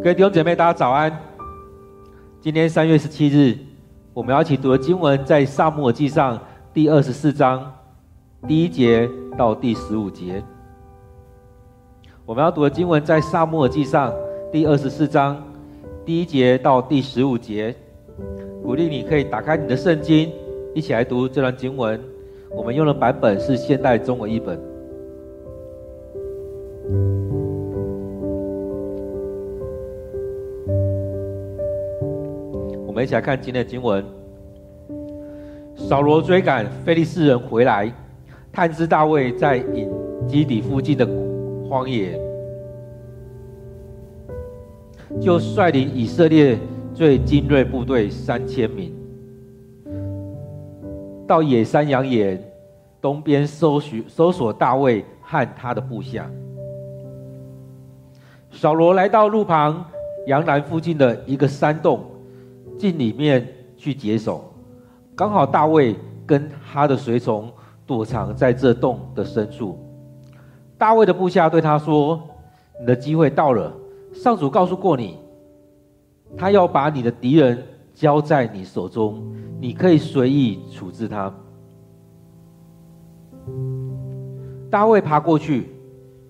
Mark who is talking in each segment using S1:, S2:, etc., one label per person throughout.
S1: 各位弟兄姐妹，大家早安。今天三月十七日，我们要一起读的经文在《撒母耳记上》第二十四章第一节到第十五节。我们要读的经文在《撒母耳记上》第二十四章第一节到第十五节。鼓励你可以打开你的圣经，一起来读这段经文。我们用的版本是现代中文译本。我们一起来看今天的经文。扫罗追赶非利士人回来，探知大卫在隐基底附近的荒野，就率领以色列最精锐部队三千名，到野山羊野东边搜寻搜索大卫和他的部下。扫罗来到路旁羊栏附近的一个山洞，进里面去解手，刚好大卫跟他的随从躲藏在这洞的深处。大卫的部下对他说：“你的机会到了，上主告诉过你，他要把你的敌人交在你手中，你可以随意处置他。”大卫爬过去，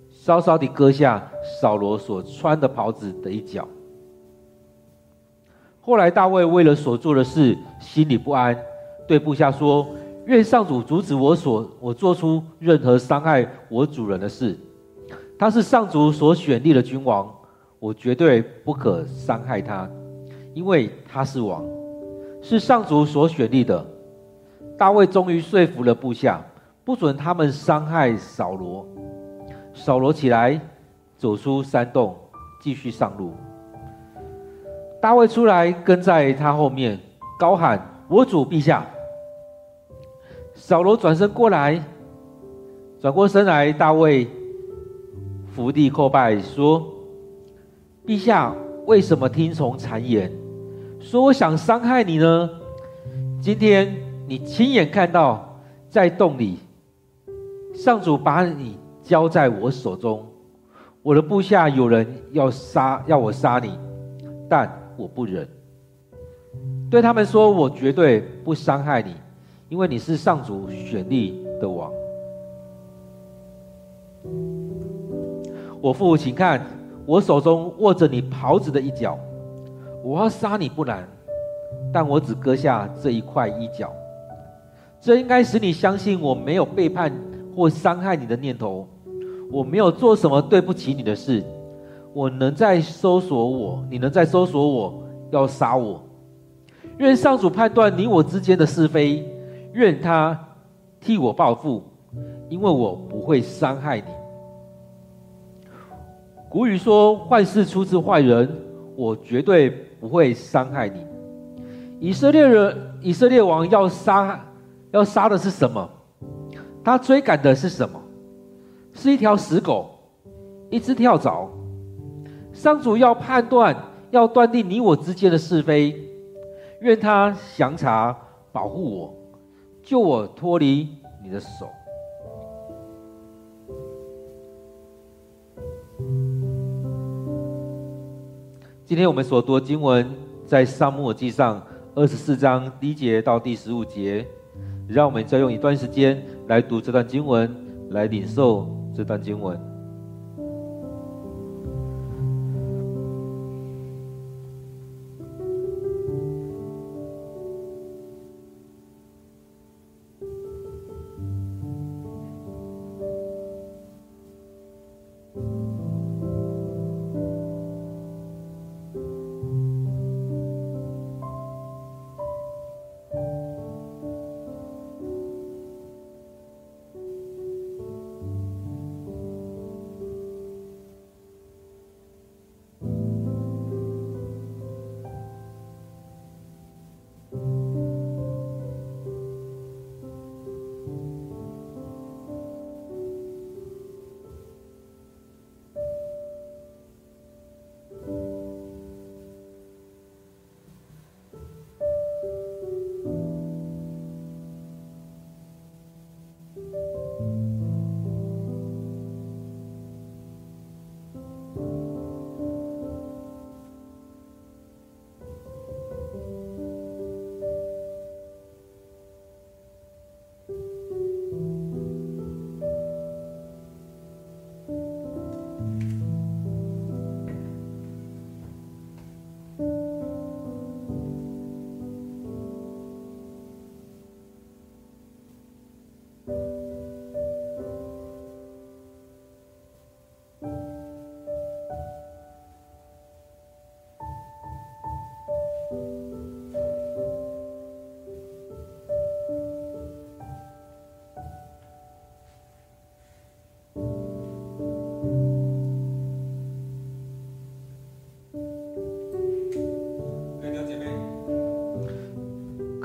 S1: 稍稍地割下扫罗所穿的袍子的一角。后来大卫为了所做的事心里不安，对部下说：“愿上主阻止我所我做出任何伤害我主人的事。他是上主所选立的君王，我绝对不可伤害他，因为他是王，是上主所选立的。”大卫终于说服了部下。不准他们伤害扫罗。扫罗起来，走出山洞，继续上路。大卫出来，跟在他后面，高喊：“我主陛下！”扫罗转身过来，转过身来，大卫伏地叩拜，说：“陛下，为什么听从谗言，说我想伤害你呢？今天你亲眼看到，在洞里。”上主把你交在我手中，我的部下有人要杀，要我杀你，但我不忍。对他们说：“我绝对不伤害你，因为你是上主选立的王。”我父，请看，我手中握着你袍子的一角，我要杀你不难，但我只割下这一块衣角，这应该使你相信我没有背叛。或伤害你的念头，我没有做什么对不起你的事。我能再搜索我，你能再搜索我，要杀我。愿上主判断你我之间的是非，愿他替我报复，因为我不会伤害你。古语说：“坏事出自坏人。”我绝对不会伤害你。以色列人，以色列王要杀，要杀的是什么？他追赶的是什么？是一条死狗，一只跳蚤。上主要判断，要断定你我之间的是非。愿他详查，保护我，救我脱离你的手。今天我们所读的经文，在撒母耳记上二十四章第一节到第十五节。让我们再用一段时间来读这段经文，来领受这段经文。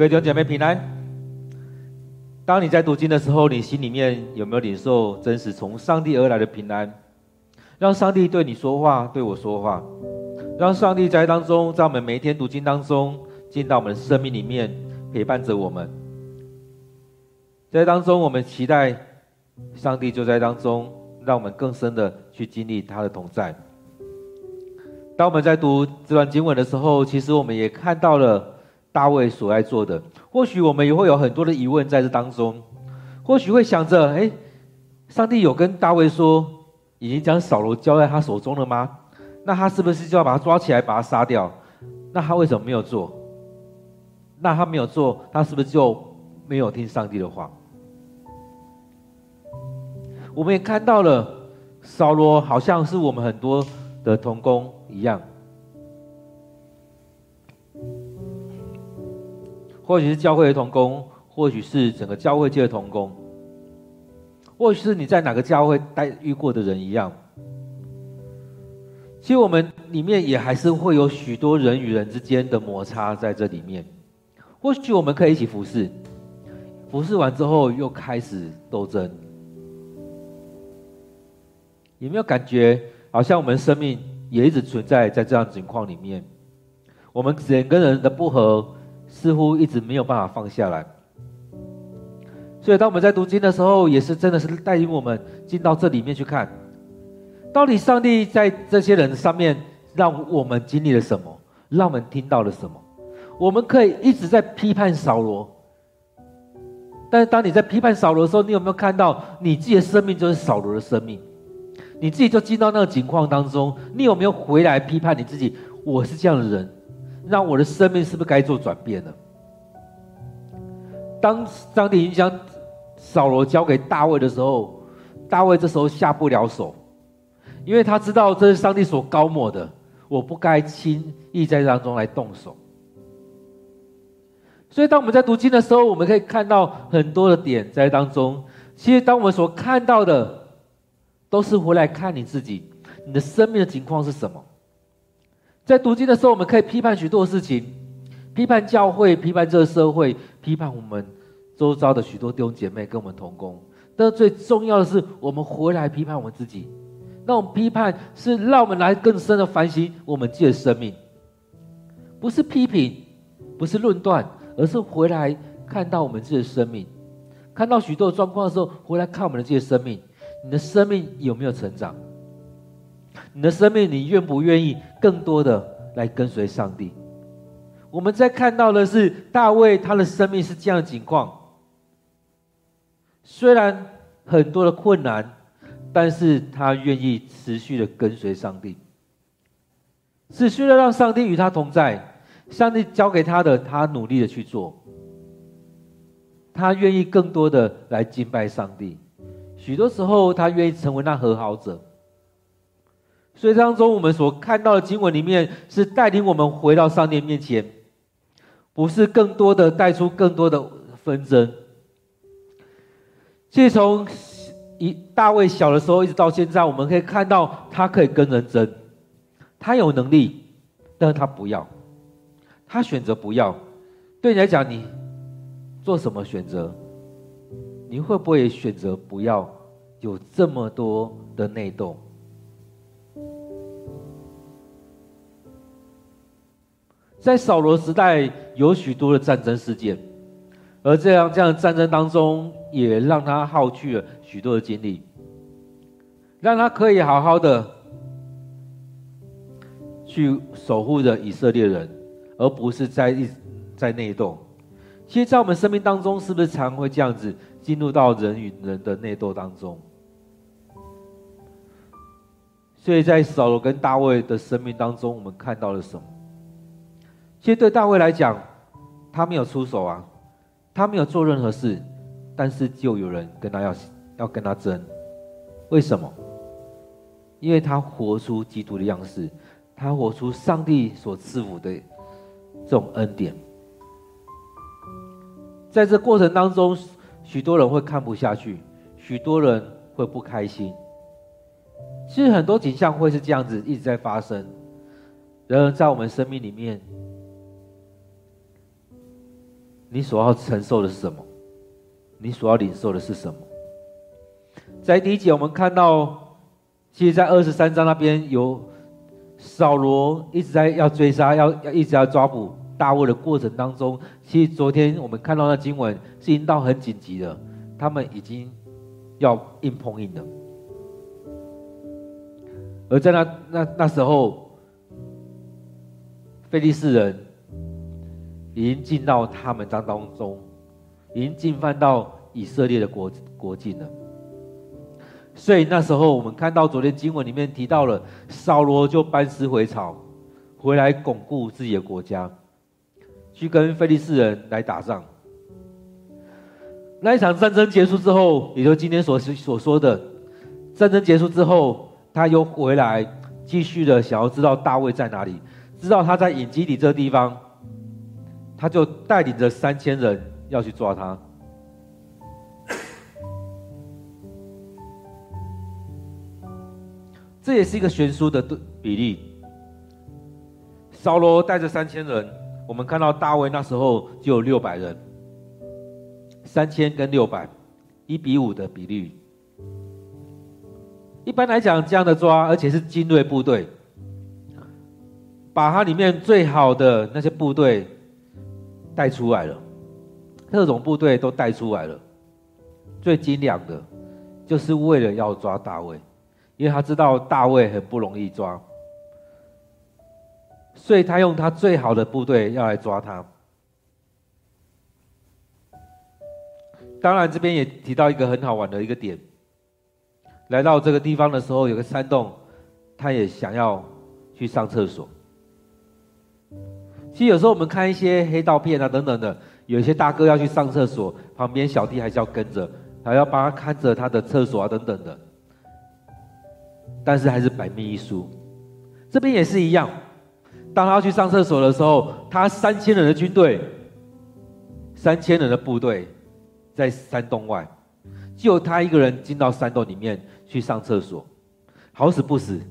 S1: 各位弟兄姐妹平安。当你在读经的时候，你心里面有没有领受真实从上帝而来的平安？让上帝对你说话，对我说话，让上帝在当中，在我们每一天读经当中，进到我们的生命里面，陪伴着我们。在当中，我们期待上帝就在当中，让我们更深的去经历他的同在。当我们在读这段经文的时候，其实我们也看到了。大卫所爱做的，或许我们也会有很多的疑问在这当中，或许会想着：哎，上帝有跟大卫说，已经将扫罗交在他手中了吗？那他是不是就要把他抓起来，把他杀掉？那他为什么没有做？那他没有做，他是不是就没有听上帝的话？我们也看到了，扫罗好像是我们很多的同工一样。或许是教会的同工，或许是整个教会界的同工，或许是你在哪个教会待遇过的人一样。其实我们里面也还是会有许多人与人之间的摩擦在这里面。或许我们可以一起服侍，服侍完之后又开始斗争。有没有感觉好像我们生命也一直存在在这样情况里面？我们人跟人的不合。似乎一直没有办法放下来，所以当我们在读经的时候，也是真的是带领我们进到这里面去看，到底上帝在这些人上面让我们经历了什么，让我们听到了什么？我们可以一直在批判扫罗，但是当你在批判扫罗的时候，你有没有看到你自己的生命就是扫罗的生命？你自己就进到那个情况当中，你有没有回来批判你自己？我是这样的人。让我的生命是不是该做转变了？当上帝已经将扫罗交给大卫的时候，大卫这时候下不了手，因为他知道这是上帝所高抹的，我不该轻易在当中来动手。所以，当我们在读经的时候，我们可以看到很多的点在当中。其实，当我们所看到的，都是回来看你自己，你的生命的情况是什么？在读经的时候，我们可以批判许多事情，批判教会，批判这个社会，批判我们周遭的许多弟兄姐妹跟我们同工。但最重要的是，我们回来批判我们自己。那种批判是让我们来更深的反省我们自己的生命，不是批评，不是论断，而是回来看到我们自己的生命，看到许多状况的时候，回来看我们的这些生命，你的生命有没有成长？你的生命，你愿不愿意更多的来跟随上帝？我们在看到的是大卫，他的生命是这样的情况。虽然很多的困难，但是他愿意持续的跟随上帝，持续的让上帝与他同在。上帝交给他的，他努力的去做。他愿意更多的来敬拜上帝。许多时候，他愿意成为那和好者。所以当中，我们所看到的经文里面，是带领我们回到上帝面前，不是更多的带出更多的纷争。其实从一大卫小的时候一直到现在，我们可以看到他可以跟人争，他有能力，但是他不要，他选择不要。对你来讲，你做什么选择？你会不会选择不要有这么多的内斗？在扫罗时代，有许多的战争事件，而这样这样的战争当中，也让他耗去了许多的精力，让他可以好好的去守护着以色列人，而不是在一在内斗。其实，在我们生命当中，是不是常会这样子进入到人与人的内斗当中？所以在扫罗跟大卫的生命当中，我们看到了什么？其实对大卫来讲，他没有出手啊，他没有做任何事，但是就有人跟他要要跟他争，为什么？因为他活出基督的样式，他活出上帝所赐福的这种恩典。在这过程当中，许多人会看不下去，许多人会不开心。其实很多景象会是这样子一直在发生，然而在我们生命里面。你所要承受的是什么？你所要领受的是什么？在第一节，我们看到，其实，在二十三章那边有扫罗一直在要追杀，要要一直要抓捕大卫的过程当中，其实昨天我们看到那经文是已经到很紧急了，他们已经要硬碰硬了。而在那那那时候，非利士人已经进到他们当当中，已经进犯到以色列的国国境了。所以那时候我们看到昨天经文里面提到了，扫罗就班师回朝，回来巩固自己的国家，去跟非利士人来打仗。那一场战争结束之后，也就今天所所说的战争结束之后。他又回来，继续的想要知道大卫在哪里，知道他在隐基底这个地方，他就带领着三千人要去抓他。这也是一个悬殊的比例。扫罗带着三千人，我们看到大卫那时候就有六百人，三千跟六百，一比五的比例。一般来讲，这样的抓，而且是精锐部队，把它里面最好的那些部队带出来了，特种部队都带出来了，最精良的，就是为了要抓大卫，因为他知道大卫很不容易抓，所以他用他最好的部队要来抓他。当然，这边也提到一个很好玩的一个点。来到这个地方的时候，有个山洞，他也想要去上厕所。其实有时候我们看一些黑道片啊等等的，有一些大哥要去上厕所，旁边小弟还是要跟着，还要帮他看着他的厕所啊等等的。但是还是百密一疏，这边也是一样。当他要去上厕所的时候，他三千人的军队，三千人的部队，在山洞外，就他一个人进到山洞里面。去上厕所，好死不死，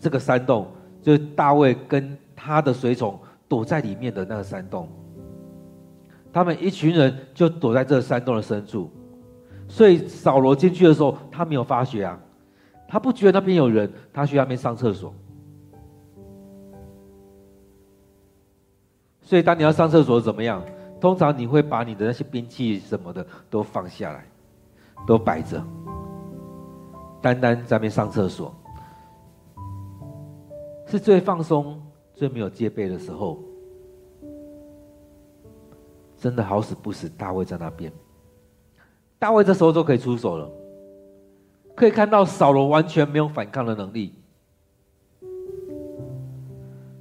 S1: 这个山洞就是大卫跟他的随从躲在里面的那个山洞。他们一群人就躲在这个山洞的深处，所以扫罗进去的时候，他没有发觉啊，他不觉得那边有人，他去那边上厕所。所以当你要上厕所怎么样？通常你会把你的那些兵器什么的都放下来，都摆着。单单在那边上厕所，是最放松、最没有戒备的时候。真的好死不死，大卫在那边。大卫这时候就可以出手了，可以看到扫罗完全没有反抗的能力。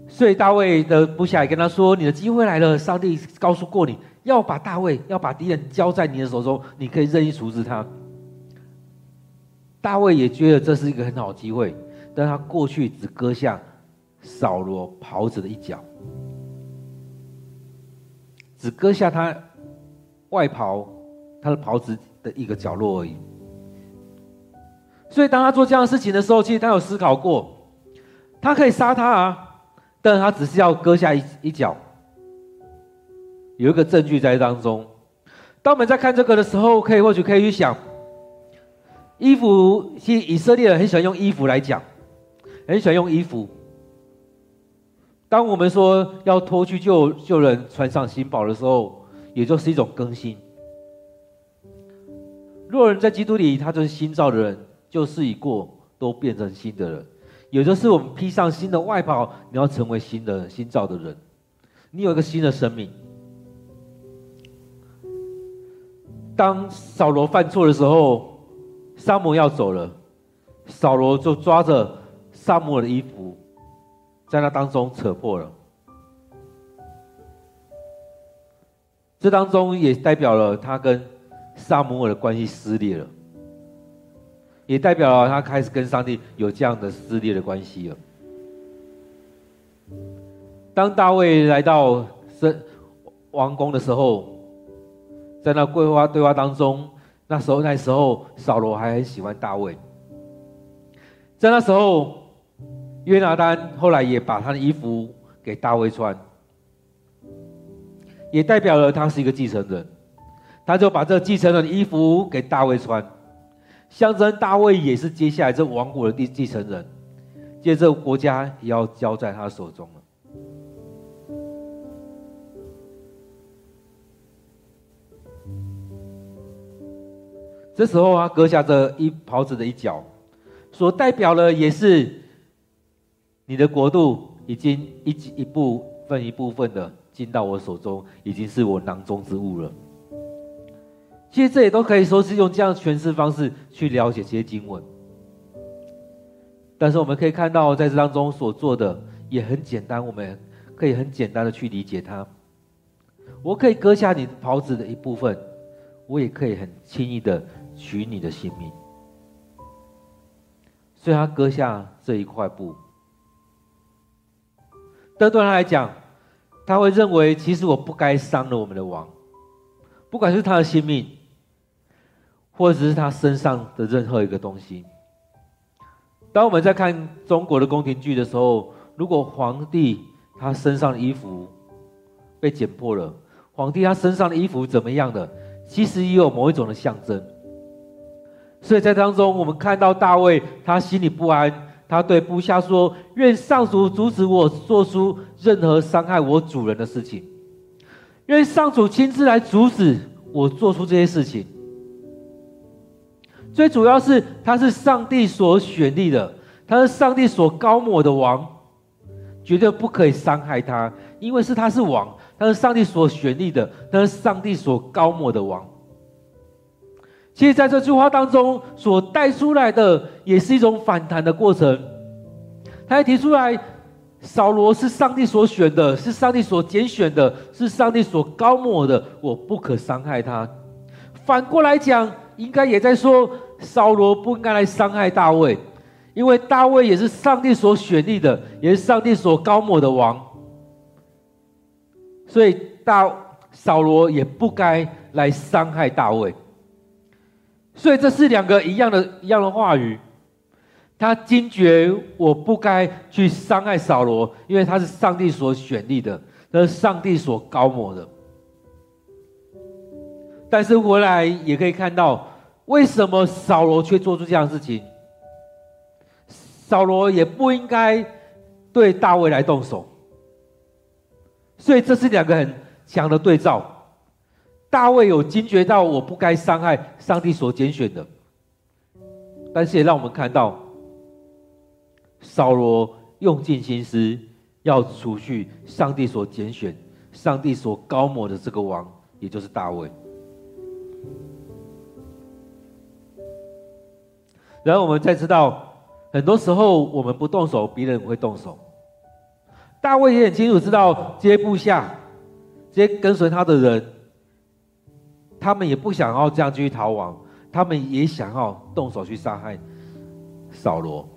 S1: 所以大卫的部下也跟他说：“你的机会来了，上帝告诉过你要把大卫，要把敌人交在你的手中，你可以任意处置他。”大卫也觉得这是一个很好的机会，但他过去只割下扫罗袍子的一角，只割下他外袍他的袍子的一个角落而已。所以当他做这样的事情的时候，其实他有思考过，他可以杀他啊，但他只是要割下一一角，有一个证据在当中。当我们在看这个的时候，可以或许可以去想。衣服，其实以色列人很喜欢用衣服来讲，很喜欢用衣服。当我们说要脱去旧旧人，穿上新宝的时候，也就是一种更新。若人在基督里，他就是新造的人，旧事已过，都变成新的人。也就是我们披上新的外袍，你要成为新的新造的人，你有一个新的生命。当扫罗犯错的时候。撒母要走了，扫罗就抓着撒母耳的衣服，在那当中扯破了。这当中也代表了他跟撒母耳的关系撕裂了，也代表了他开始跟上帝有这样的撕裂的关系了。当大卫来到王宫的时候，在那对话对话当中。那时候，那时候扫罗还很喜欢大卫。在那时候，约拿单后来也把他的衣服给大卫穿。也代表了他是一个继承人。他就把这继承人的衣服给大卫穿，象征大卫也是接下来这王国的继继承人，接着国家也要交在他手中了。这时候他割下这一袍子的一角，所代表的也是你的国度已经一一部分一部分的进到我手中，已经是我囊中之物了。其实这也都可以说是用这样诠释方式去了解这些经文，但是我们可以看到在这当中所做的也很简单，我们可以很简单的去理解它。我可以割下你袍子的一部分，我也可以很轻易的。取你的性命，所以他割下这一块布。但对他来讲，他会认为，其实我不该伤了我们的王，不管是他的性命，或者是他身上的任何一个东西。当我们在看中国的宫廷剧的时候，如果皇帝他身上的衣服被剪破了，皇帝他身上的衣服怎么样的，其实也有某一种的象征。所以在当中，我们看到大卫，他心里不安，他对部下说：“愿上主阻止我做出任何伤害我主人的事情，愿上主亲自来阻止我做出这些事情。”最主要是他是上帝所选立的，他是上帝所高抹的王，绝对不可以伤害他，因为是他是王，他是上帝所选立的，他是上帝所高抹的王。其实，在这句话当中所带出来的，也是一种反弹的过程。他还提出来，扫罗是上帝所选的，是上帝所拣选的，是上帝所高抹的，我不可伤害他。反过来讲，应该也在说，扫罗不应该来伤害大卫，因为大卫也是上帝所选立的，也是上帝所高抹的王。所以大扫罗也不该来伤害大卫。所以这是两个一样的、一样的话语。他惊觉我不该去伤害扫罗，因为他是上帝所选立的，他是上帝所高抹的。但是回来也可以看到，为什么扫罗却做出这样的事情？扫罗也不应该对大卫来动手。所以这是两个很强的对照。大卫有惊觉到我不该伤害上帝所拣选的，但是也让我们看到，扫罗用尽心思要除去上帝所拣选、上帝所高抹的这个王，也就是大卫。然后我们再知道，很多时候我们不动手，别人会动手。大卫也很清楚知道，这些部下、这些跟随他的人。他们也不想要这样继续逃亡，他们也想要动手去杀害扫罗。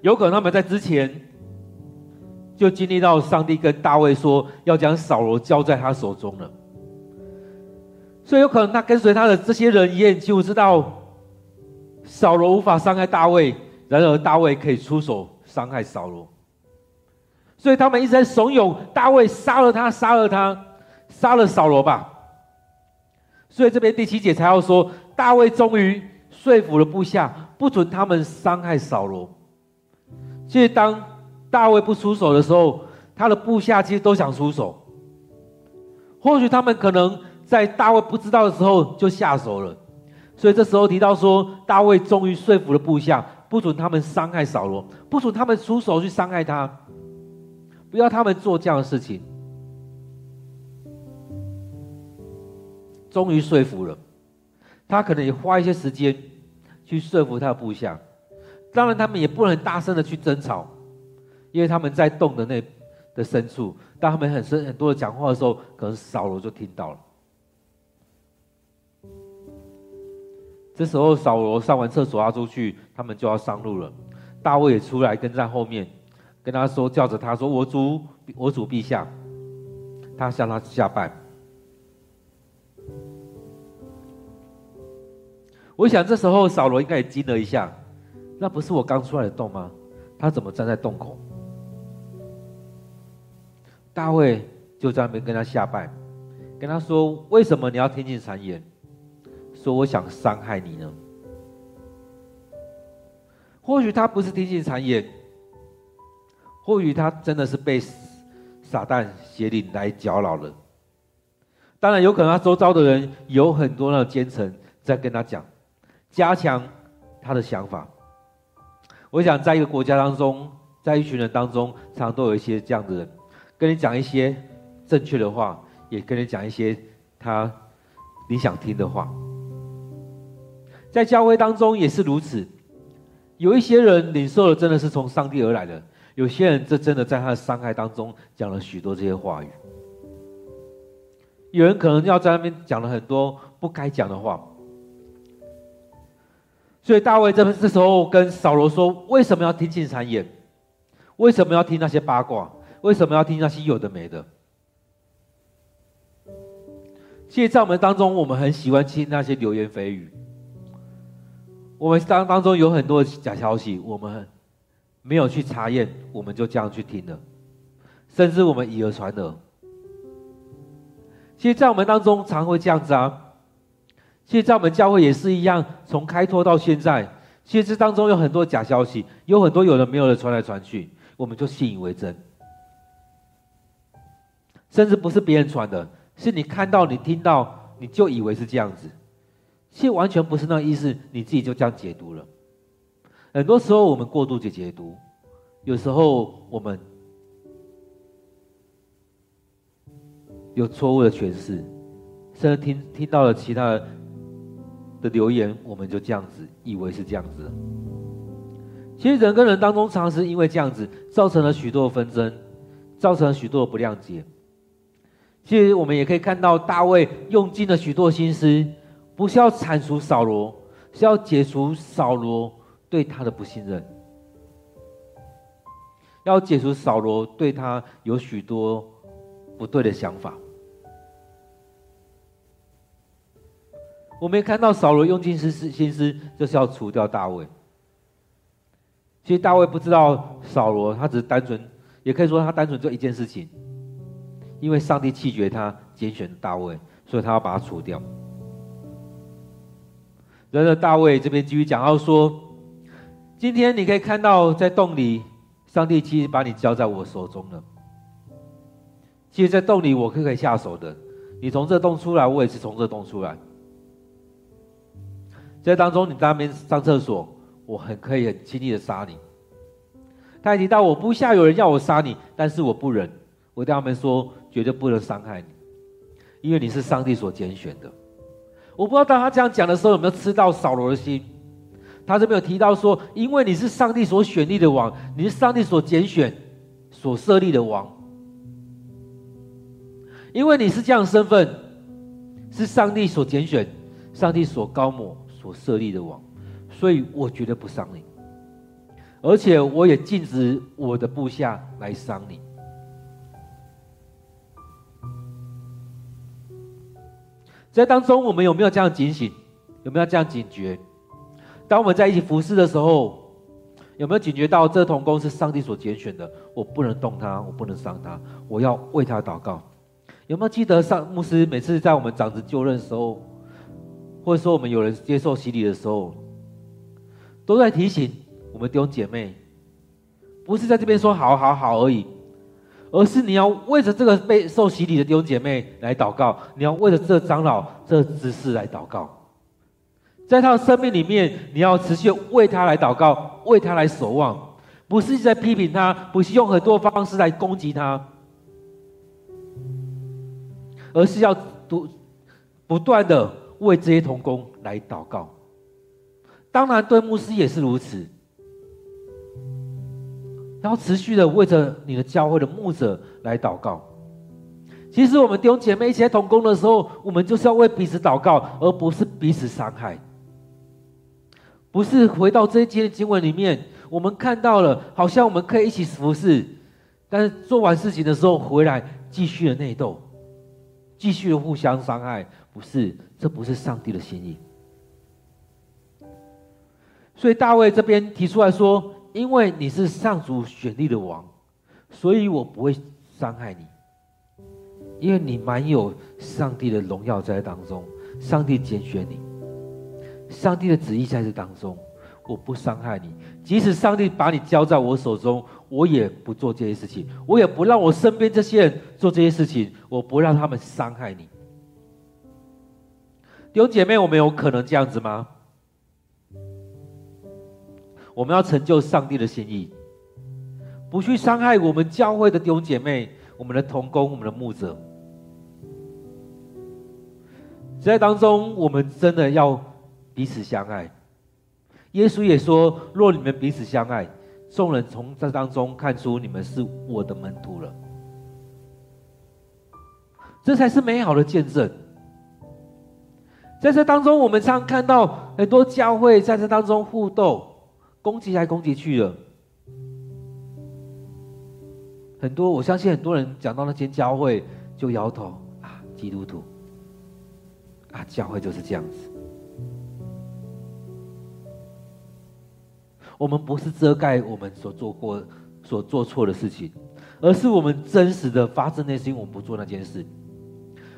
S1: 有可能他们在之前就经历到上帝跟大卫说要将扫罗交在他手中了，所以有可能他跟随他的这些人也很清楚知道扫罗无法伤害大卫，然而大卫可以出手伤害扫罗。所以他们一直在怂恿大卫杀了他，杀了他，杀了扫罗吧。所以这边第七节才要说，大卫终于说服了部下，不准他们伤害扫罗。其实当大卫不出手的时候，他的部下其实都想出手。或许他们可能在大卫不知道的时候就下手了。所以这时候提到说，大卫终于说服了部下，不准他们伤害扫罗，不准他们出手去伤害他。不要他们做这样的事情，终于说服了他，可能也花一些时间去说服他的部下。当然，他们也不能大声的去争吵，因为他们在洞的那的深处，当他们很深很多的讲话的时候，可能扫罗就听到了。这时候，扫罗上完厕所要出去，他们就要上路了。大卫也出来跟在后面。跟他说，叫着他说：“我主，我主陛下。”他向他下拜。我想这时候扫罗应该也惊了一下，那不是我刚出来的洞吗？他怎么站在洞口？大卫就在那边跟他下拜，跟他说：“为什么你要听信谗言，说我想伤害你呢？”或许他不是听信谗言，或许他真的是被撒旦邪灵来搅扰了。当然，有可能他周遭的人有很多的奸臣在跟他讲，加强他的想法。我想，在一个国家当中，在一群人当中，常常都有一些这样的人，跟你讲一些正确的话，也跟你讲一些他你想听的话。在教会当中也是如此。有一些人领受的真的是从上帝而来的，有些人这真的在他的伤害当中讲了许多这些话语。有人可能要在那边讲了很多不该讲的话，所以大卫这这时候跟扫罗说：“为什么要听信谗言？为什么要听那些八卦？为什么要听那些有的没的？”其实，在我们当中，我们很喜欢听那些流言蜚语。我们当当中有很多假消息，我们没有去查验，我们就这样去听了，甚至我们以讹传讹。其实，在我们当中常会这样子啊。其实，在我们教会也是一样，从开拓到现在，其实这当中有很多假消息，有很多有的没有的传来传去，我们就信以为真。甚至不是别人传的，是你看到、你听到，你就以为是这样子。其实完全不是那个意思，你自己就这样解读了。很多时候我们过度解解读，有时候我们有错误的诠释，甚至听听到了其他的的留言，我们就这样子以为是这样子。其实人跟人当中，常常是因为这样子，造成了许多纷争，造成了许多的不谅解。其实我们也可以看到，大卫用尽了许多心思。不是要铲除扫罗，是要解除扫罗对他的不信任，要解除扫罗对他有许多不对的想法。我们也看到扫罗用尽心思，心思就是要除掉大卫。其实大卫不知道扫罗，他只是单纯，也可以说他单纯做一件事情，因为上帝弃绝他，拣选大卫，所以他要把他除掉。然而，大卫这边继续讲到说：“今天你可以看到，在洞里，上帝其实把你交在我手中了。其实，在洞里我可以下手的。你从这洞出来，我也是从这洞出来。在当中，你当面上厕所，我很可以很轻易的杀你。他还提到，我不下有人要我杀你，但是我不忍，我对他们说，绝对不能伤害你，因为你是上帝所拣选的。”我不知道当他这样讲的时候有没有吃到扫罗的心。他这边有提到说，因为你是上帝所选立的王，你是上帝所拣选、所设立的王，因为你是这样身份，是上帝所拣选、上帝所高抹、所设立的王，所以我绝对不伤你，而且我也禁止我的部下来伤你。在当中，我们有没有这样警醒？有没有这样警觉？当我们在一起服侍的时候，有没有警觉到这同工是上帝所拣选的？我不能动他，我不能伤他，我要为他祷告。有没有记得上牧师每次在我们长子就任的时候，或者说我们有人接受洗礼的时候，都在提醒我们弟兄姐妹，不是在这边说好好好而已。而是你要为着这个被受洗礼的弟兄姐妹来祷告，你要为着这长老、这执事来祷告，在他的生命里面，你要持续为他来祷告，为他来守望，不是在批评他，不是用很多方式来攻击他，而是要不不断的为这些同工来祷告。当然，对牧师也是如此。然后持续的为着你的教会的牧者来祷告。其实我们弟兄姐妹一起在同工的时候，我们就是要为彼此祷告，而不是彼此伤害。不是回到这一节的经文里面，我们看到了，好像我们可以一起服侍，但是做完事情的时候回来继续的内斗，继续的互相伤害。不是，这不是上帝的心意。所以大卫这边提出来说。因为你是上主选立的王，所以我不会伤害你，因为你满有上帝的荣耀在当中，上帝拣选你，上帝的旨意在这当中。我不伤害你，即使上帝把你交在我手中，我也不做这些事情，我也不让我身边这些人做这些事情，我不让他们伤害你。弟兄姐妹，我们有可能这样子吗？我们要成就上帝的心意，不去伤害我们教会的弟兄姐妹、我们的同工、我们的牧者。在当中，我们真的要彼此相爱。耶稣也说：“若你们彼此相爱，众人从这当中看出你们是我的门徒了。这才是美好的见证。”在这当中，我们常看到很多教会在这当中互斗、攻击来攻击去的。很多，我相信很多人讲到那间教会就摇头啊，基督徒啊，教会就是这样子。我们不是遮盖我们所做过、所做错的事情，而是我们真实的发自内心，我们不做那件事。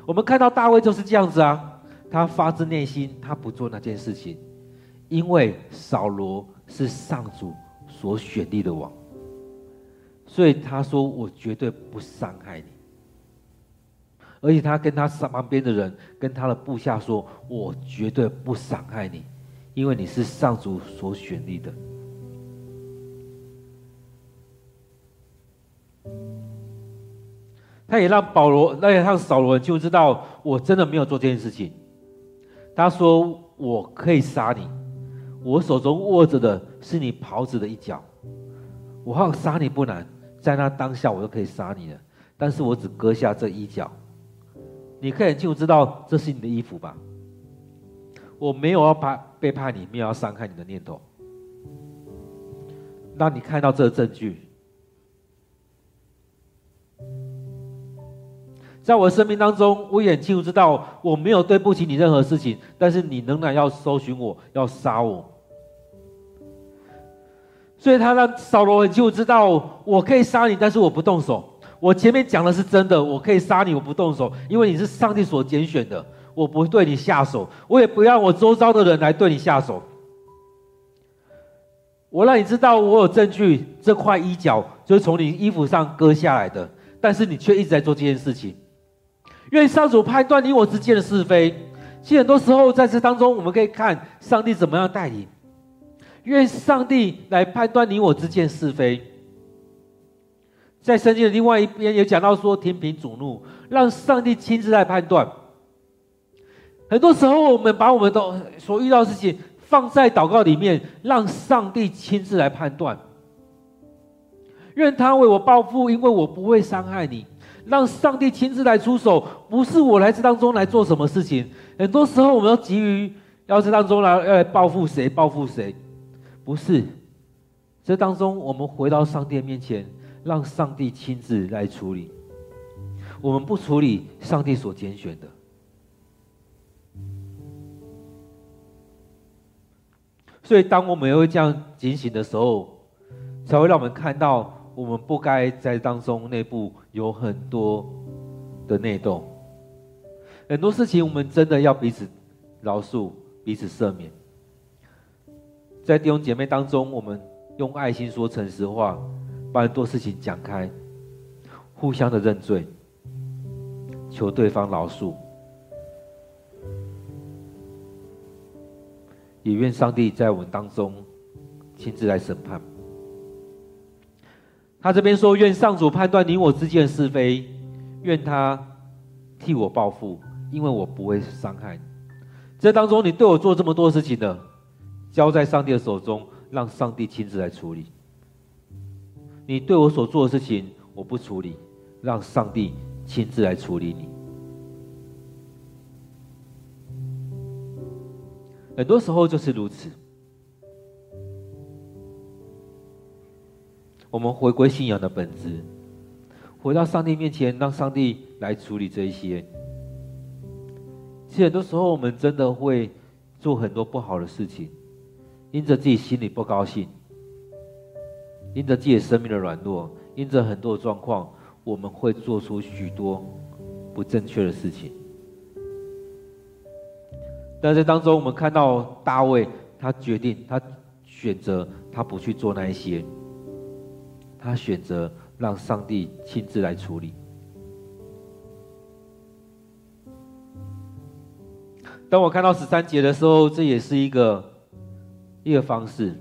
S1: 我们看到大卫就是这样子啊，他发自内心，他不做那件事情，因为扫罗是上主所选立的王，所以他说：“我绝对不伤害你。”而且他跟他旁边的人、跟他的部下说：“我绝对不伤害你，因为你是上主所选立的。”他也让保罗，那也让扫罗就知道，我真的没有做这件事情。他说：“我可以杀你，我手中握着的是你袍子的一角，我好杀你不难，在那当下我就可以杀你了。但是我只割下这一角，你可以就知道这是你的衣服吧。我没有要怕背叛你，没有要伤害你的念头。让你看到这个证据。”在我的生命当中，我也很清楚知道我没有对不起你任何事情，但是你仍然要搜寻我，要杀我。所以他让扫罗很清楚知道，我可以杀你，但是我不动手。我前面讲的是真的，我可以杀你，我不动手，因为你是上帝所拣选的，我不对你下手，我也不让我周遭的人来对你下手。我让你知道，我有证据，这块衣角就是从你衣服上割下来的，但是你却一直在做这件事情。愿上主判断你我之间的是非。其实很多时候在这当中，我们可以看上帝怎么样带领。愿上帝来判断你我之间是非。在圣经的另外一边也讲到说，天平主怒，让上帝亲自来判断。很多时候，我们把我们的所遇到的事情放在祷告里面，让上帝亲自来判断。愿他为我报复，因为我不会伤害你。让上帝亲自来出手，不是我来这当中来做什么事情。很多时候，我们要急于要这当中来要来报复谁，报复谁，不是。这当中，我们回到上帝面前，让上帝亲自来处理。我们不处理上帝所拣选的，所以当我们又会这样警醒的时候，才会让我们看到。我们不该在当中内部有很多的内斗，很多事情我们真的要彼此饶恕、彼此赦免。在弟兄姐妹当中，我们用爱心说诚实话，把很多事情讲开，互相的认罪，求对方饶恕，也愿上帝在我们当中亲自来审判。他这边说：“愿上主判断你我之间的是非，愿他替我报复，因为我不会伤害你。这当中，你对我做这么多事情的，交在上帝的手中，让上帝亲自来处理。你对我所做的事情，我不处理，让上帝亲自来处理你。很多时候就是如此。”我们回归信仰的本质，回到上帝面前，让上帝来处理这一些。其实很多时候，我们真的会做很多不好的事情，因着自己心里不高兴，因着自己生命的软弱，因着很多的状况，我们会做出许多不正确的事情。但在当中，我们看到大卫，他决定，他选择，他不去做那一些，他选择让上帝亲自来处理。当我看到十三节的时候，这也是一个一个方式。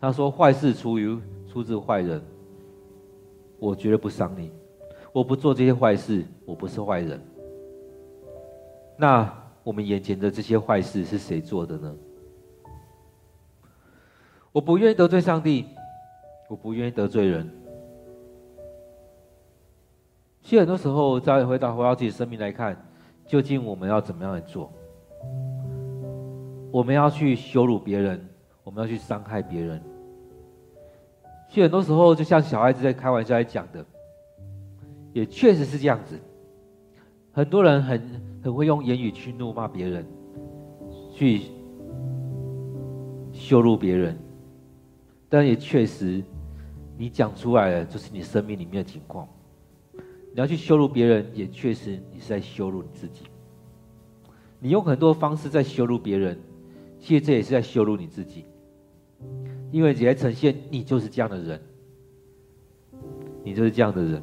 S1: 他说：“坏事出于出自坏人，我绝对不伤你，我不做这些坏事，我不是坏人。”那。我们眼前的这些坏事是谁做的呢？我不愿意得罪上帝，我不愿意得罪人。其实很多时候，再回到回到自己生命来看，究竟我们要怎么样来做？我们要去羞辱别人，我们要去伤害别人。其实很多时候，就像小孩子在开玩笑来讲的，也确实是这样子。很多人很。很会用言语去怒骂别人，去羞辱别人，但也确实，你讲出来的，就是你生命里面的情况。你要去羞辱别人，也确实你是在羞辱你自己。你用很多方式在羞辱别人，其实这也是在羞辱你自己，因为你在呈现你就是这样的人，你就是这样的人。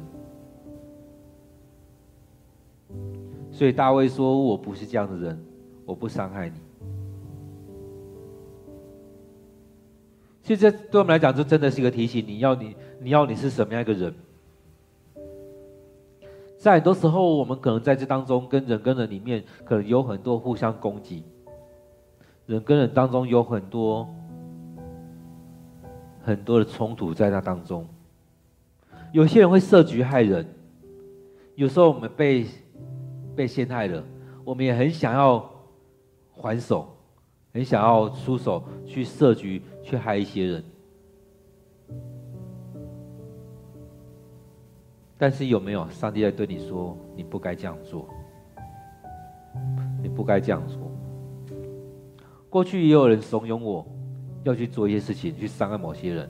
S1: 所以大卫说：“我不是这样的人，我不伤害你。”其实对我们来讲，这真的是一个提醒。你要你，你要你是什么样一个人？在很多时候，我们可能在这当中，跟人跟人里面，可能有很多互相攻击。人跟人当中有很多很多的冲突，在那当中，有些人会设局害人。有时候我们被。被陷害了，我们也很想要还手，很想要出手去设局，去害一些人。但是有没有上帝在对你说，你不该这样做？你不该这样做。过去也有人怂恿我，要去做一些事情，去伤害某些人，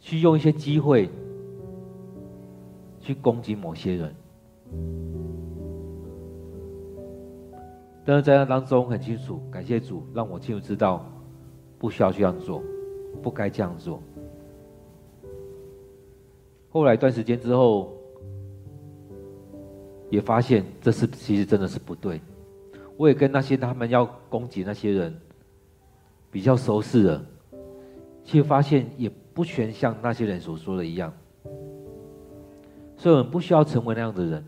S1: 去用一些机会去攻击某些人。但是在那当中很清楚，感谢主让我清楚知道，不需要这样做，不该这样做。后来一段时间之后，也发现这是其实真的是不对。我也跟那些他们要攻击那些人比较熟识了，却发现也不全像那些人所说的一样。所以我们不需要成为那样的人，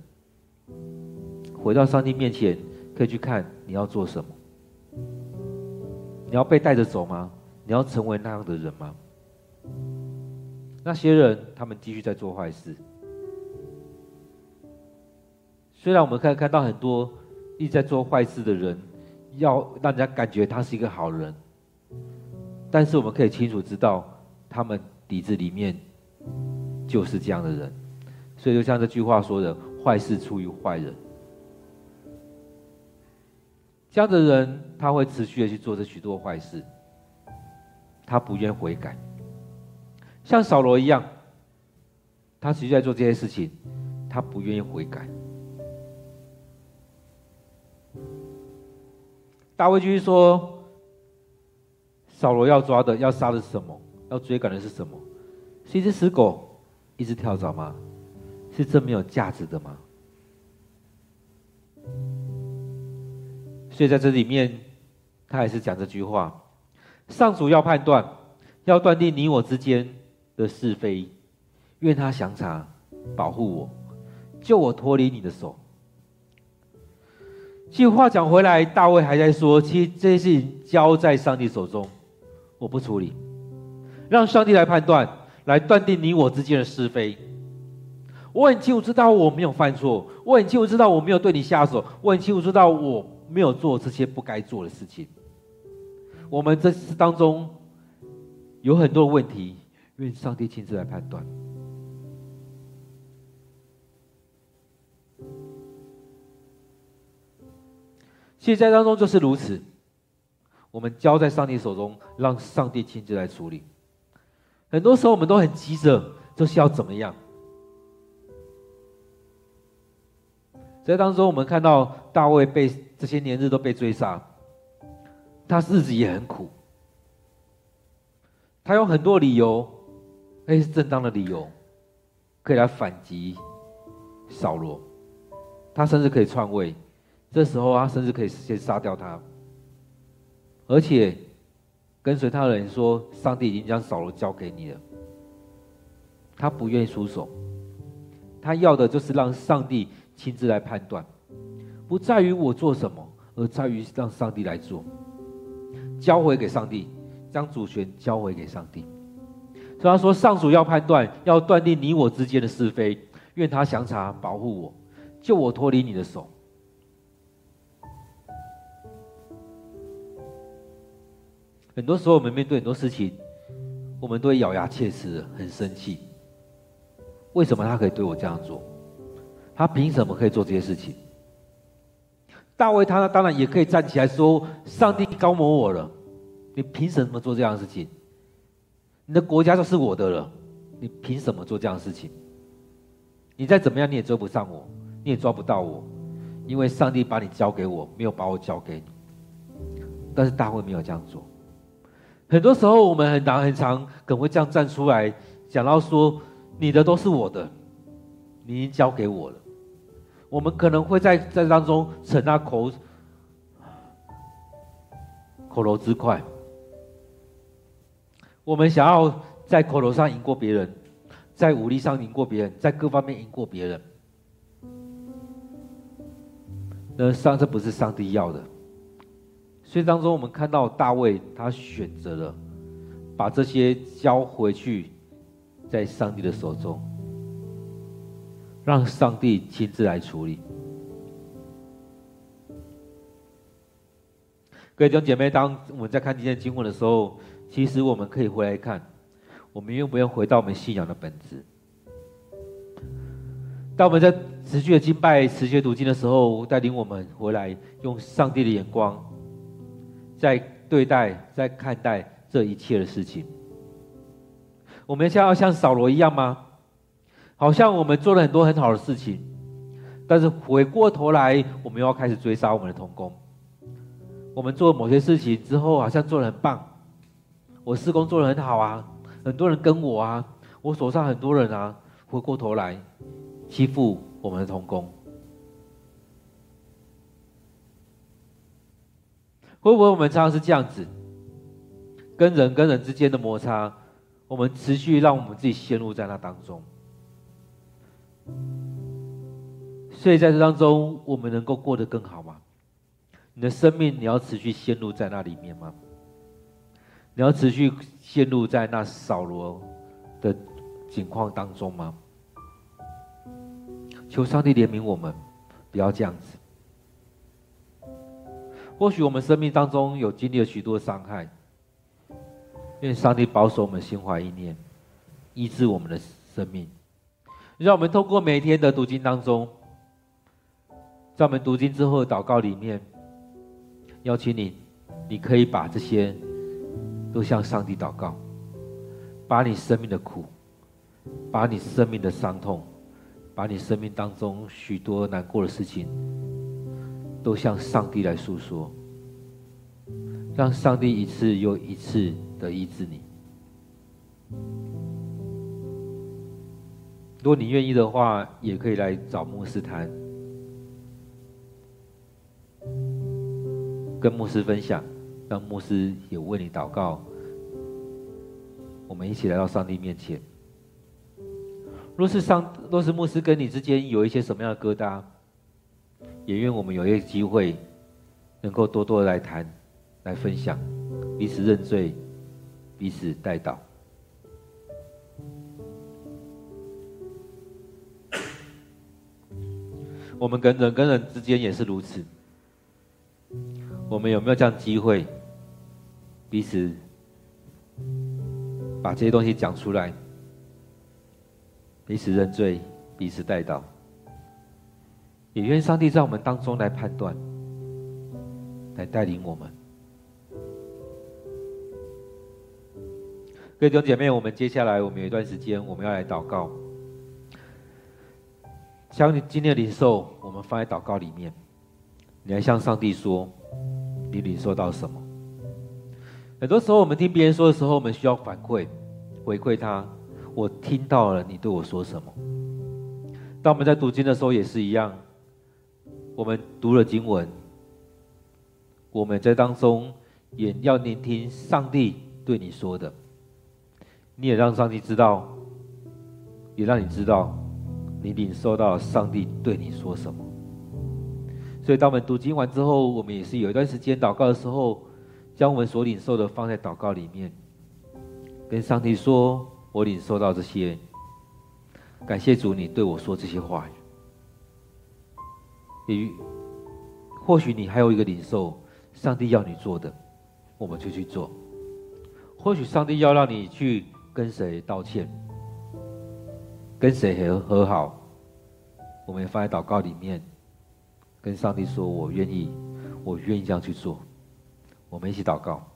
S1: 回到上帝面前。可以去看你要做什么？你要被带着走吗？你要成为那样的人吗？那些人他们继续在做坏事。虽然我们可以看到很多一直在做坏事的人，要让人家感觉他是一个好人，但是我们可以清楚知道，他们底子里面就是这样的人。所以就像这句话说的：“坏事出于坏人。”这样的人，他会持续的去做这许多坏事，他不愿悔改，像扫罗一样，他持续在做这些事情，他不愿意悔改。大卫继续说：“扫罗要抓的、要杀的是什么？要追赶的是什么？是一只死狗，一只跳蚤吗？是这没有价值的吗？”所以在这里面，他还是讲这句话：上主要判断，要断定你我之间的是非，愿他详查，保护我，救我脱离你的手。其实话讲回来，大卫还在说：其实这些事情交在上帝手中，我不处理，让上帝来判断，来断定你我之间的是非。我很清楚知道我没有犯错，我很清楚知道我没有对你下手，我很清楚知道我。没有做这些不该做的事情，我们这次当中有很多问题，愿上帝亲自来判断。现在当中就是如此，我们交在上帝手中，让上帝亲自来处理。很多时候我们都很急着，就是要怎么样？在当中，我们看到大卫被这些年日都被追杀，他日子也很苦。他有很多理由，那是正当的理由，可以来反击扫罗。他甚至可以篡位，这时候他甚至可以先杀掉他，而且跟随他的人说：“上帝已经将扫罗交给你了。”他不愿意出手，他要的就是让上帝亲自来判断，不在于我做什么，而在于让上帝来做，交回给上帝，将主权交回给上帝。所以他说：“上主要判断，要断定你我之间的是非，愿他详查保护我，救我脱离你的手。”很多时候，我们面对很多事情，我们都会咬牙切齿，很生气。为什么他可以对我这样做？他凭什么可以做这些事情？大卫他当然也可以站起来说：“上帝膏抹我了，你凭什么做这样的事情？你的国家就是我的了，你凭什么做这样的事情？你再怎么样你也追不上我，你也抓不到我，因为上帝把你交给我，没有把我交给你。但是大卫没有这样做。很多时候我们很难很常可能会这样站出来讲到说。”你的都是我的，你已经交给我了。我们可能会在在当中逞那口口头之快，我们想要在口头上赢过别人，在武力上赢过别人，在各方面赢过别人。那上这不是上帝要的。所以当中我们看到大卫他选择了把这些交回去。在上帝的手中，让上帝亲自来处理。各位弟兄姐妹，当我们在看今天经文的时候，其实我们可以回来看，我们愿不愿回到我们信仰的本质？当我们在持续的敬拜、持续的读经的时候，带领我们回来，用上帝的眼光，在对待、在看待这一切的事情。我们现在要像扫罗一样吗？好像我们做了很多很好的事情，但是回过头来，我们又要开始追杀我们的同工。我们做某些事情之后，好像做的很棒，我施工做的很好啊，很多人跟我啊，我手上很多人啊，回过头来欺负我们的同工。会不会我们常常是这样子，跟人跟人之间的摩擦？我们持续让我们自己陷入在那当中，所以在这当中，我们能够过得更好吗？你的生命，你要持续陷入在那里面吗？你要持续陷入在那扫罗的境况当中吗？求上帝怜悯我们，不要这样子。或许我们生命当中有经历了许多伤害。愿上帝保守我们心怀意念，医治我们的生命。让我们透过每天的读经当中，在我们读经之后的祷告里面，邀请你，你可以把这些都向上帝祷告，把你生命的苦，把你生命的伤痛，把你生命当中许多难过的事情，都向上帝来诉说，让上帝一次又一次。的医治你。如果你愿意的话，也可以来找牧师谈，跟牧师分享，让牧师也为你祷告。我们一起来到上帝面前。若是上，若是牧师跟你之间有一些什么样的疙瘩，也愿我们有一个机会，能够多多来谈，来分享，彼此认罪。彼此代祷，我们跟人跟人之间也是如此。我们有没有这样机会，彼此把这些东西讲出来，彼此认罪，彼此代祷，也愿上帝在我们当中来判断，来带领我们。各位弟兄姐妹，我们接下来我们有一段时间，我们要来祷告。将你今天的领受，我们放在祷告里面。你来向上帝说，你领受到什么？很多时候，我们听别人说的时候，我们需要反馈，回馈他。我听到了你对我说什么？当我们在读经的时候也是一样，我们读了经文，我们在当中也要聆听上帝对你说的。你也让上帝知道，也让你知道，你领受到上帝对你说什么。所以，当我们读经完之后，我们也是有一段时间祷告的时候，将我们所领受的放在祷告里面，跟上帝说：“我领受到这些，感谢主，你对我说这些话语。”也或许你还有一个领受，上帝要你做的，我们就去做。或许上帝要让你去。跟谁道歉？跟谁和和好？我们也放在祷告里面，跟上帝说：“我愿意，我愿意这样去做。”我们一起祷告。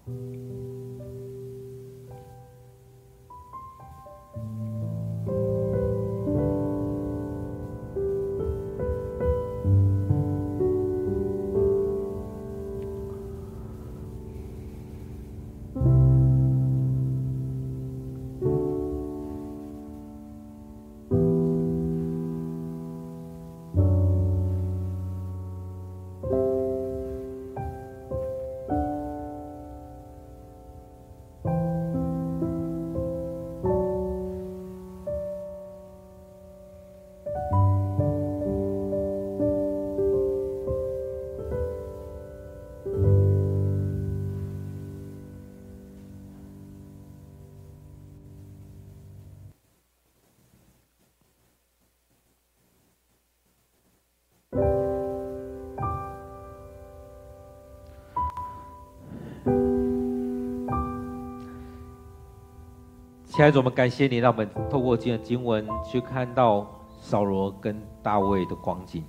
S1: 亲爱的主，我们感谢你，让我们透过今天的经文去看到扫罗跟大卫的光景。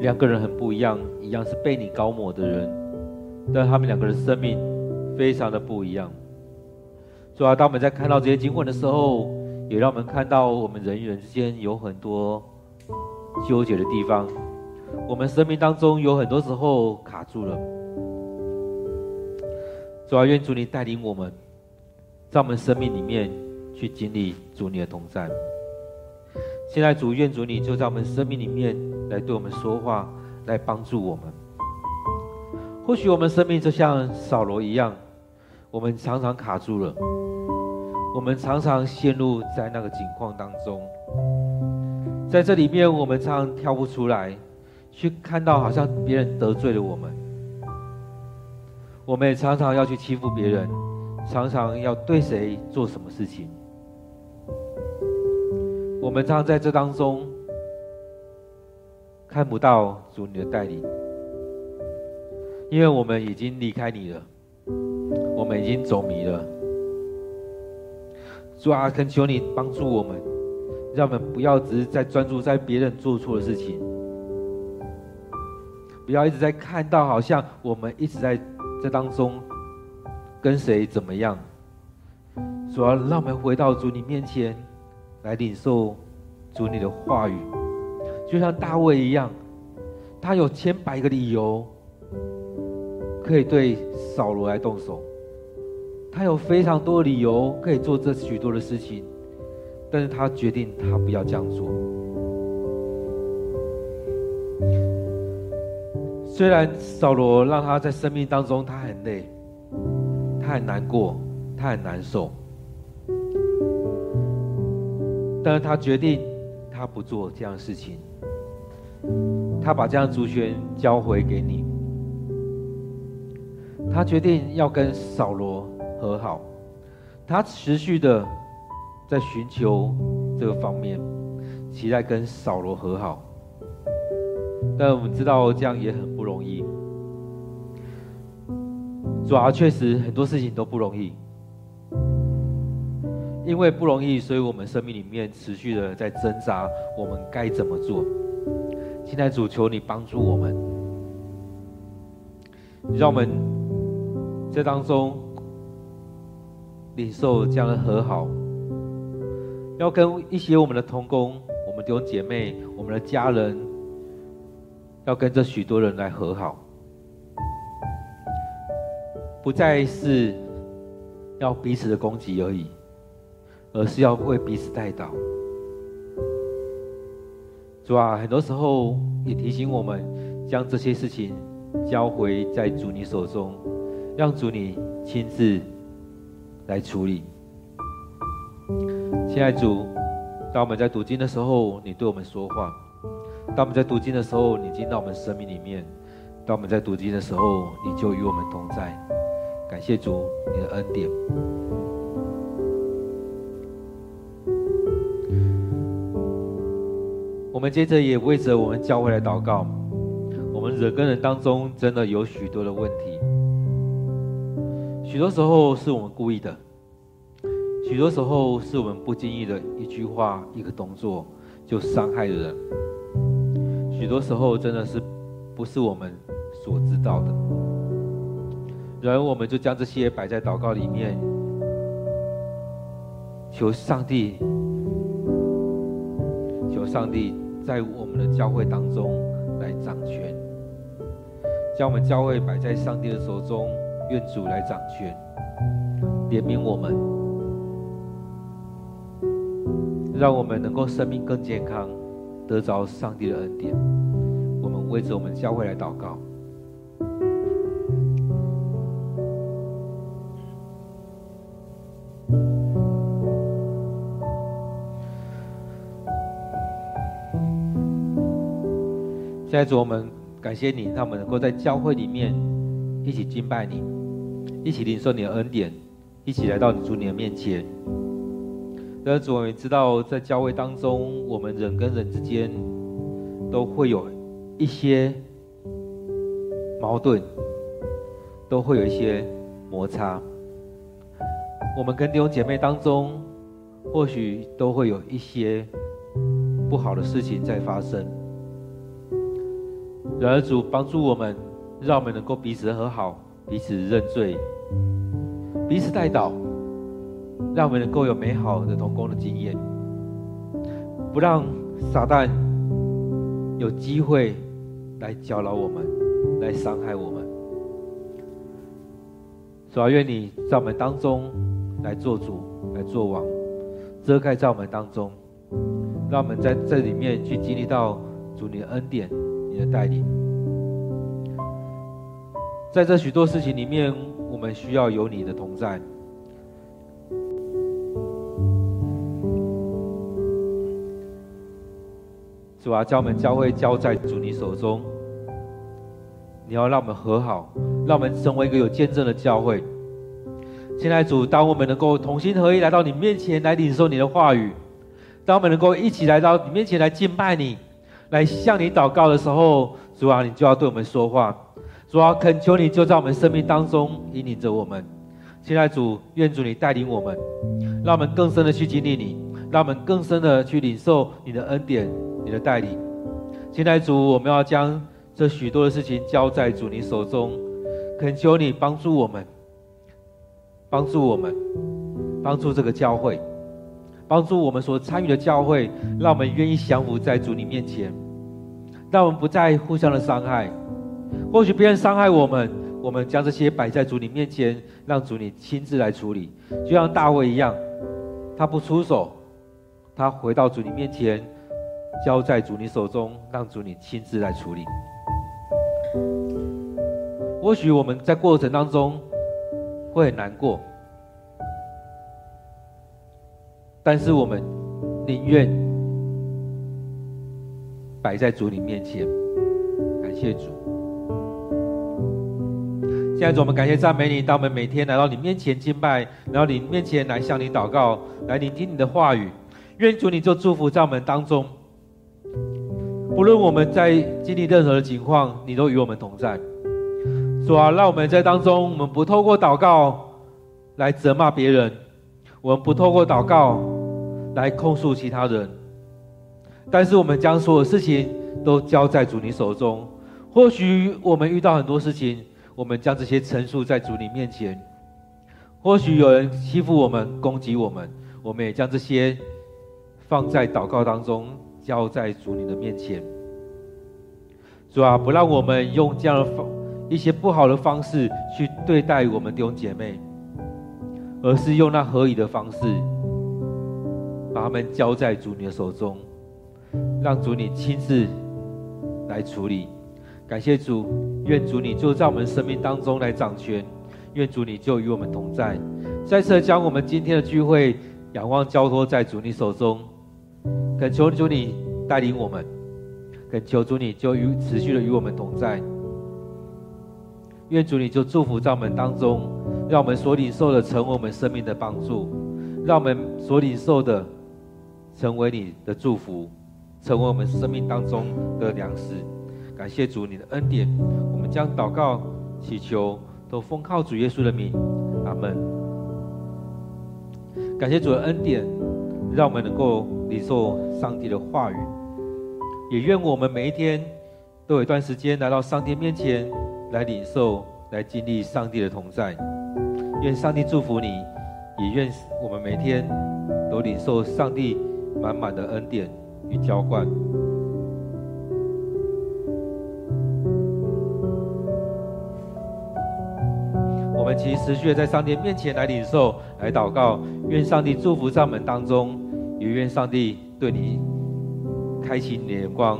S1: 两个人很不一样，一样是被你膏抹的人，但他们两个人生命非常的不一样。主啊，当我们在看到这些经文的时候，也让我们看到我们人与人之间有很多纠结的地方。我们生命当中有很多时候卡住了。主啊，愿主你带领我们。在我们生命里面去经历主你的同在。现在主愿主你就在我们生命里面来对我们说话，来帮助我们。或许我们生命就像扫罗一样，我们常常卡住了，我们常常陷入在那个境况当中。在这里面，我们常常跳不出来，去看到好像别人得罪了我们，我们也常常要去欺负别人。常常要对谁做什么事情，我们常常在这当中看不到主你的带领，因为我们已经离开你了，我们已经走迷了。主啊，恳求你帮助我们，让我们不要只是在专注在别人做错的事情，不要一直在看到好像我们一直在这当中。跟谁怎么样？主要让我们回到主你面前，来领受主你的话语，就像大卫一样，他有千百个理由可以对扫罗来动手，他有非常多理由可以做这许多的事情，但是他决定他不要这样做。虽然扫罗让他在生命当中他很累。他很难过，他很难受，但是他决定，他不做这样的事情。他把这样的主权交回给你。他决定要跟扫罗和好，他持续的在寻求这个方面，期待跟扫罗和好。但我们知道这样也很不容易。主要确实很多事情都不容易，因为不容易，所以我们生命里面持续的在挣扎，我们该怎么做？现在主求你帮助我们，让我们在当中领受这样的和好，要跟一些我们的同工，我们弟兄姐妹、我们的家人，要跟这许多人来和好，不再是要彼此的攻击而已，而是要为彼此代祷。主啊，很多时候也提醒我们，将这些事情交回在主你手中，让主你亲自来处理。亲爱主，当我们在读经的时候，你对我们说话；当我们在读经的时候，你进到我们生命里面；当我们在读经的时候，你就与我们同在。感谢主，你的恩典。我们接着也为着我们教会来祷告。我们人跟人当中真的有许多的问题，许多时候是我们故意的。许多时候是我们不经意的一句话、一个动作就伤害了人。许多时候真的是不是我们所知道的，然后我们就将这些摆在祷告里面，求上帝，求上帝在我们的教会当中来掌权，将我们教会摆在上帝的手中，愿主来掌权，怜悯我们。让我们能够生命更健康，得着上帝的恩典。我们为着我们教会来祷告。现在主，我们感谢你，让我们能够在教会里面一起敬拜你，一起领受你的恩典，一起来到你主你的面前。但是主，我们知道，在教会当中，我们人跟人之间都会有一些矛盾，都会有一些摩擦。我们跟弟兄姐妹当中，或许都会有一些不好的事情在发生。然而，主帮助我们，让我们能够彼此和好，彼此认罪，彼此代祷。让我们能够有美好的同工的经验，不让撒旦有机会来搅扰我们，来伤害我们。主啊，愿你在我们当中来做主，来做王，遮盖在我们当中，让我们在这里面去经历到主你的恩典、的带领。在这许多事情里面，我们需要有你的同在。主啊，将我们教会交在主你手中。你要让我们和好，让我们成为一个有见证的教会。现在主，当我们能够同心合一来到你面前来领受你的话语，当我们能够一起来到你面前来敬拜你，来向你祷告的时候，主啊，你就要对我们说话。主啊，恳求你就在我们生命当中引领着我们。现在主，愿主你带领我们，让我们更深的去经历你，让我们更深的去领受你的恩典。你的带领，现在主，我们要将这许多的事情交在主你手中，恳求你帮助我们，帮助我们，帮助这个教会，帮助我们所参与的教会，让我们愿意降服在主你面前，让我们不再互相的伤害。或许别人伤害我们，我们将这些摆在主你面前，让主你亲自来处理，就像大卫一样，他不出手，他回到主你面前。交在主你手中，让主你亲自来处理。或许我们在过程当中会很难过，但是我们宁愿摆在主你面前，感谢主。现在主，我们感谢赞美你，当我们每天来到你面前敬拜，来到你面前来向你祷告，来聆听你的话语，愿主你就祝福在我们当中。不论我们在经历任何的情况，你都与我们同在。主啊，让我们在当中，我们不透过祷告来责骂别人，我们不透过祷告来控诉其他人，但是我们将所有事情都交在主你手中。或许我们遇到很多事情，我们将这些陈述在主你面前。或许有人欺负我们、攻击我们，我们也将这些放在祷告当中。交在主你的面前。主啊，不让我们用这样的方一些不好的方式去对待我们弟兄姐妹，而是用那合宜的方式，把他们交在主你的手中，让主你亲自来处理。感谢主，愿主你就在我们生命当中来掌权，愿主你就与我们同在。再次将我们今天的聚会仰望交托在主你手中，恳求主你带领我们，恳求主你就与持续的与我们同在。愿主你就祝福在我们当中，让我们所领受的成为我们生命的帮助，让我们所领受的成为你的祝福，成为我们生命当中的粮食。感谢主你的恩典，我们将祷告祈求都奉靠主耶稣的名，阿门。感谢主的恩典，让我们能够领受上帝的话语，也愿我们每一天都有一段时间来到上帝面前来领受、来经历上帝的同在。愿上帝祝福你，也愿我们每天都领受上帝满满的恩典与浇灌。我们其实持续在上帝面前来领受、来祷告，愿上帝祝福在我们当中，也愿上帝对你开启你的眼光。